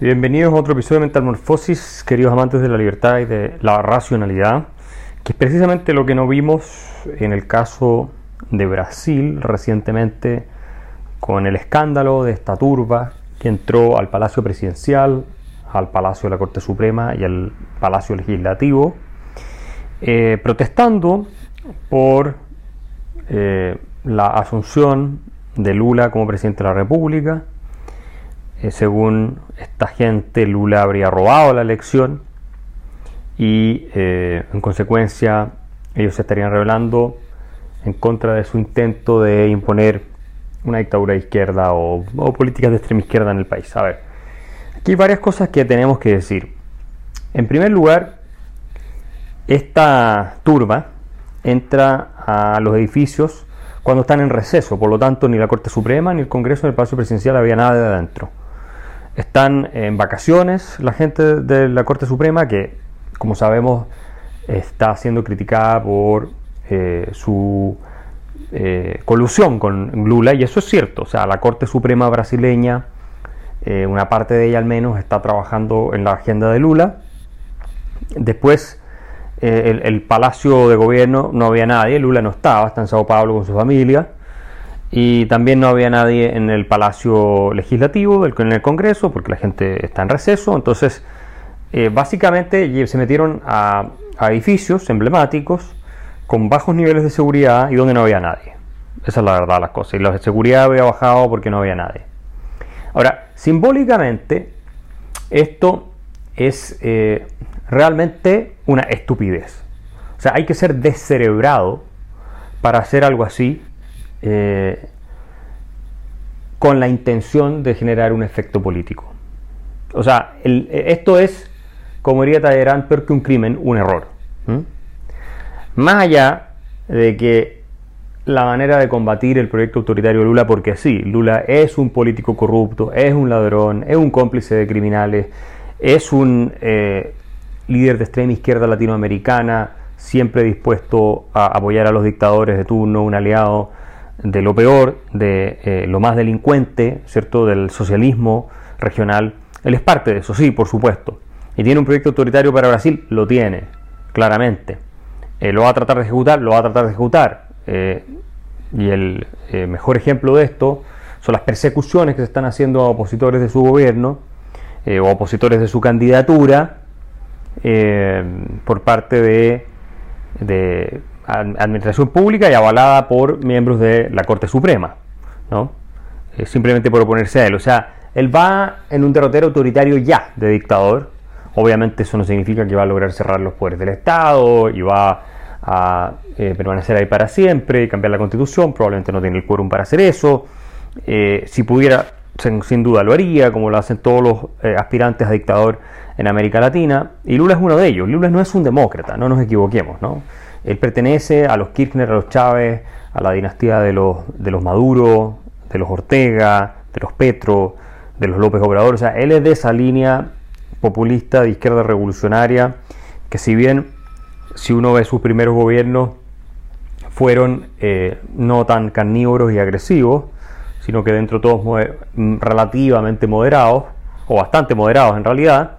Bienvenidos a otro episodio de Metamorfosis, queridos amantes de la libertad y de la racionalidad, que es precisamente lo que no vimos en el caso de Brasil recientemente con el escándalo de esta turba que entró al Palacio Presidencial, al Palacio de la Corte Suprema y al Palacio Legislativo, eh, protestando por eh, la asunción de Lula como presidente de la República. Eh, según esta gente, Lula habría robado la elección y en consecuencia ellos se estarían revelando en contra de su intento de imponer una dictadura de izquierda o, o políticas de extrema izquierda en el país. A ver, aquí hay varias cosas que tenemos que decir. En primer lugar, esta turba entra a los edificios cuando están en receso, por lo tanto ni la Corte Suprema ni el Congreso ni el Palacio Presidencial había nada de adentro. Están en vacaciones la gente de la Corte Suprema que, como sabemos, está siendo criticada por eh, su eh, colusión con Lula, y eso es cierto, o sea, la Corte Suprema brasileña, eh, una parte de ella al menos, está trabajando en la agenda de Lula. Después, el, Palacio de Gobierno no había nadie, Lula no estaba, está en Sao Paulo con su familia, y también no había nadie en el Palacio Legislativo, en el Congreso, porque la gente está en receso, entonces, básicamente se metieron a edificios emblemáticos, con bajos niveles de seguridad y donde no había nadie. Esa es la verdad las cosas. Y la seguridad había bajado porque no había nadie. Ahora, simbólicamente, esto es eh, realmente una estupidez. O sea, hay que ser descerebrado para hacer algo así eh, con la intención de generar un efecto político. O sea, esto es, como diría Talleyrand, peor que un crimen, un error. Más allá de que la manera de combatir el proyecto autoritario de Lula, porque sí, Lula es un político corrupto, es un ladrón, es un cómplice de criminales, es un eh, líder de extrema izquierda latinoamericana, siempre dispuesto a apoyar a los dictadores de turno, un aliado de lo peor, de eh, lo más delincuente, ¿cierto?, del socialismo regional. Él es parte de eso, sí, por supuesto. ¿Y tiene un proyecto autoritario para Brasil? Lo tiene, claramente. Eh, lo va a tratar de ejecutar, lo va a tratar de ejecutar. Eh, y el mejor ejemplo de esto son las persecuciones que se están haciendo a opositores de su gobierno o opositores de su candidatura por parte de, de, administración pública y avalada por miembros de la Corte Suprema, ¿no? simplemente por oponerse a él. O sea, él va en un derrotero autoritario ya de dictador, Obviamente eso no significa que va a lograr cerrar los poderes del Estado y va a eh, permanecer ahí para siempre y cambiar la constitución, probablemente no tiene el quórum para hacer eso. Eh, si pudiera, sin, duda lo haría, como lo hacen todos los eh, aspirantes a dictador en América Latina, y Lula es uno de ellos. Lula no es un demócrata, no nos equivoquemos, ¿no? Él pertenece a los Kirchner, a los Chávez, a la dinastía de los, de los Maduro, de los Ortega, de los Petro, de los López Obrador, o sea, él es de esa línea populista de izquierda revolucionaria, que si bien si uno ve sus primeros gobiernos fueron eh, no tan carnívoros y agresivos, sino que dentro de todos relativamente moderados, o bastante moderados en realidad,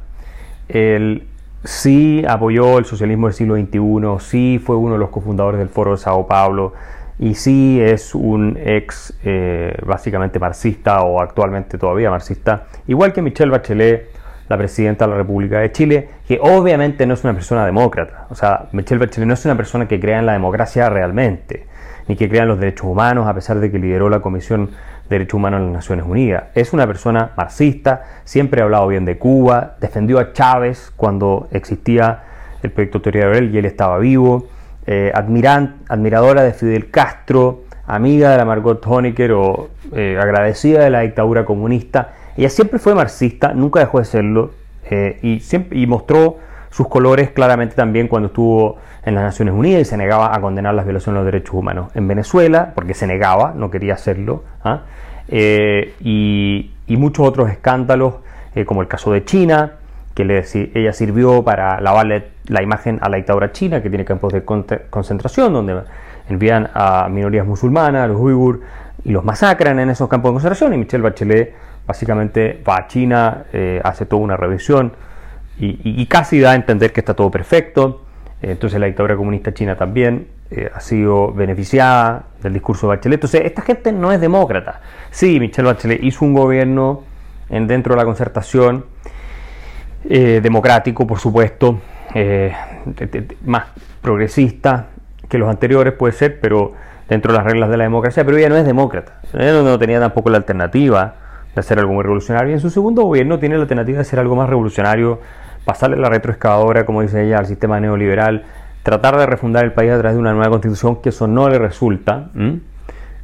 sí apoyó el socialismo del siglo XXI, sí fue uno de los cofundadores del Foro de Sao Paulo, y sí es un ex eh, básicamente marxista o actualmente todavía marxista, igual que Michelle Bachelet, la presidenta de la República de Chile, que obviamente no es una persona demócrata. O sea, Michelle Bachelet no es una persona que crea en la democracia realmente, ni que crea en los derechos humanos, a pesar de que lideró la Comisión de Derechos Humanos en las Naciones Unidas. Es una persona marxista, siempre ha hablado bien de Cuba, defendió a Chávez cuando existía el proyecto autoritario de él y él estaba vivo, eh, admiradora de Fidel Castro, amiga de la Margot Honecker o eh, agradecida de la dictadura comunista ella siempre fue marxista, nunca dejó de serlo eh, y, siempre, y mostró sus colores claramente también cuando estuvo en las Naciones Unidas y se negaba a condenar las violaciones de los derechos humanos en Venezuela, porque se negaba, no quería hacerlo, ¿ah? eh, y, muchos otros escándalos, eh, como el caso de China, que ella sirvió para lavarle la imagen a la dictadura china, que tiene campos de concentración, donde envían a minorías musulmanas, a los uigur, y los masacran en esos campos de concentración, y Michelle Bachelet básicamente va a China, eh, hace toda una revisión y, casi da a entender que está todo perfecto. entonces la dictadura comunista china también eh, ha sido beneficiada del discurso de Bachelet. Entonces esta gente no es demócrata. Sí, Michelle Bachelet hizo un gobierno en, dentro de la concertación democrático, por supuesto, más progresista que los anteriores puede ser, pero dentro de las reglas de la democracia, pero ella no es demócrata. Ella no, tenía tampoco la alternativa de hacer algo muy revolucionario. Y en su segundo gobierno tiene la alternativa de hacer algo más revolucionario, pasarle la retroexcavadora, como dice ella, al sistema neoliberal, tratar de refundar el país a través de una nueva constitución, que eso no le resulta.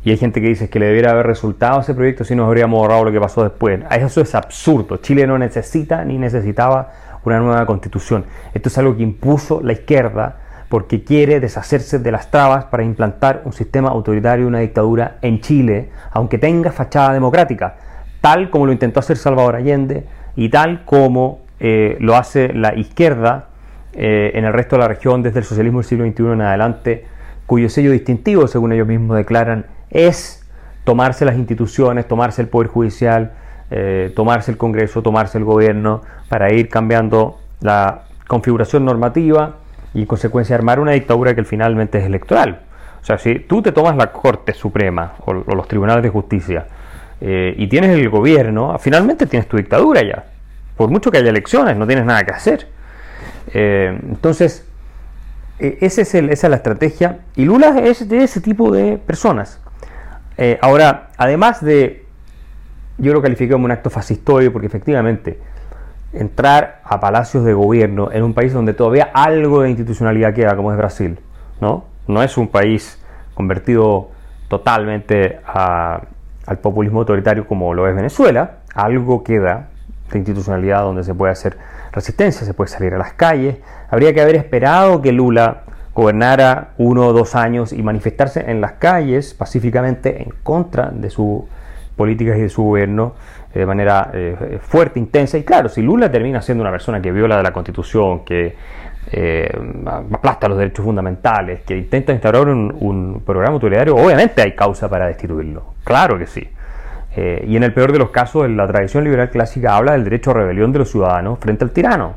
Y hay gente que dice que le debiera haber resultado ese proyecto si nos habríamos ahorrado lo que pasó después. Eso es absurdo. Chile no necesita ni necesitaba una nueva constitución. Esto es algo que impuso la izquierda porque quiere deshacerse de las trabas para implantar un sistema autoritario y una dictadura en Chile, aunque tenga fachada democrática, tal como lo intentó hacer Salvador Allende y tal como eh, lo hace la izquierda eh, en el resto de la región desde el socialismo del siglo XXI en adelante, cuyo sello distintivo, según ellos mismos declaran, es tomarse las instituciones, tomarse el Poder Judicial, eh, tomarse el Congreso, tomarse el gobierno, para ir cambiando la configuración normativa y en consecuencia armar una dictadura que finalmente es electoral. O sea, si tú te tomas la Corte Suprema o, los tribunales de justicia eh, y tienes el gobierno, finalmente tienes tu dictadura ya. Por mucho que haya elecciones, no tienes nada que hacer. Eh, entonces, e, ese es esa es la estrategia. Y Lula es de ese tipo de personas. Eh, ahora, además de, yo lo califico como un acto fascistoide porque efectivamente entrar a palacios de gobierno en un país donde todavía algo de institucionalidad queda, como es Brasil, ¿no? No es un país convertido totalmente al populismo autoritario como lo es Venezuela, algo queda de institucionalidad donde se puede hacer resistencia, se puede salir a las calles. Habría que haber esperado que Lula gobernara uno o dos años y manifestarse en las calles pacíficamente en contra de sus políticas y de su gobierno de manera eh, fuerte, intensa. Y claro, si Lula termina siendo una persona que viola la Constitución, que eh, aplasta los derechos fundamentales, que intenta instaurar un, programa autoritario, obviamente hay causa para destituirlo. Claro que sí. Eh, y en el peor de los casos, la tradición liberal clásica habla del derecho a rebelión de los ciudadanos frente al tirano.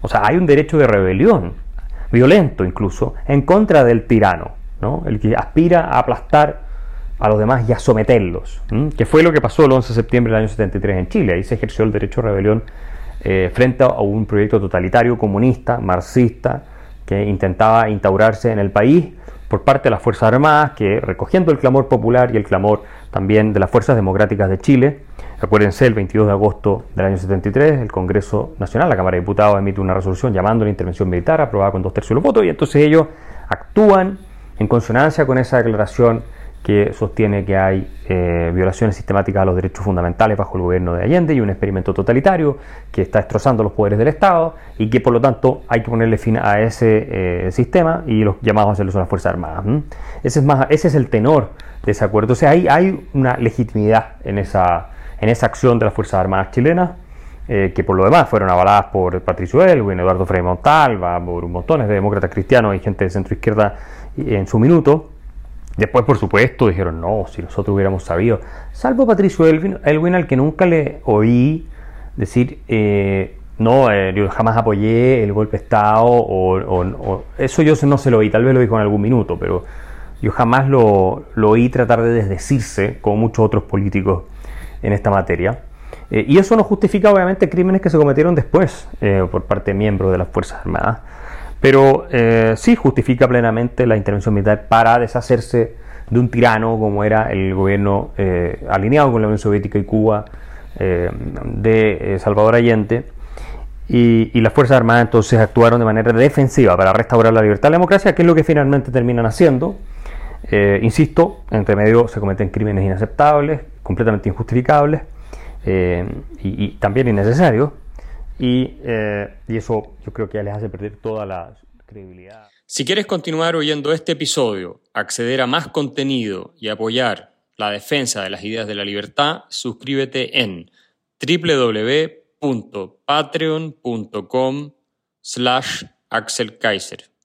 O sea, hay un derecho de rebelión, violento incluso, en contra del tirano, ¿no? el que aspira a aplastar a los demás y a someterlos, que fue lo que pasó el 11 de septiembre del año 73 en Chile. Ahí se ejerció el derecho a rebelión eh, frente a un proyecto totalitario, comunista, marxista, que intentaba instaurarse en el país por parte de las Fuerzas Armadas, que recogiendo el clamor popular y el clamor también de las Fuerzas Democráticas de Chile, acuérdense, el 22 de agosto del año 73, el Congreso Nacional, la Cámara de Diputados, emite una resolución llamando a la intervención militar, aprobada con dos tercios de los votos, y entonces ellos actúan en consonancia con esa declaración que sostiene que hay eh, violaciones sistemáticas a los derechos fundamentales bajo el gobierno de Allende y un experimento totalitario que está destrozando los poderes del Estado y que por lo tanto hay que ponerle fin a ese eh, sistema y los llamados a hacerlo son las Fuerzas Armadas. Ese, es más, ese es el tenor de ese acuerdo. O sea, hay, hay una legitimidad en esa, en esa acción de las Fuerzas Armadas chilenas. Eh, que por lo demás fueron avaladas por Patricio Elwin, Eduardo Frei Montalva, por montones de demócratas cristianos y gente de centro izquierda en su minuto, Después, por supuesto, dijeron, no, si nosotros hubiéramos sabido, salvo Patricio Elwin, al que nunca le oí decir, eh, no, eh, yo jamás apoyé el golpe de Estado, o, eso yo no se lo oí, tal vez lo dijo en algún minuto, pero yo jamás lo, oí tratar de desdecirse, como muchos otros políticos en esta materia. Eh, y eso no justifica, obviamente, crímenes que se cometieron después por parte de miembros de las Fuerzas Armadas. Pero eh, sí justifica plenamente la intervención militar para deshacerse de un tirano como era el gobierno eh, alineado con la Unión Soviética y Cuba eh, de Salvador Allende. Y, las Fuerzas Armadas entonces actuaron de manera defensiva para restaurar la libertad y la democracia, que es lo que finalmente terminan haciendo. insisto, entre medio se cometen crímenes inaceptables, completamente injustificables y también innecesarios eh, y, eso yo creo que ya les hace perder toda la credibilidad. Si quieres continuar oyendo este episodio, acceder a más contenido y apoyar la defensa de las ideas de la libertad, suscríbete en www.patreon.com slash Axel Kaiser.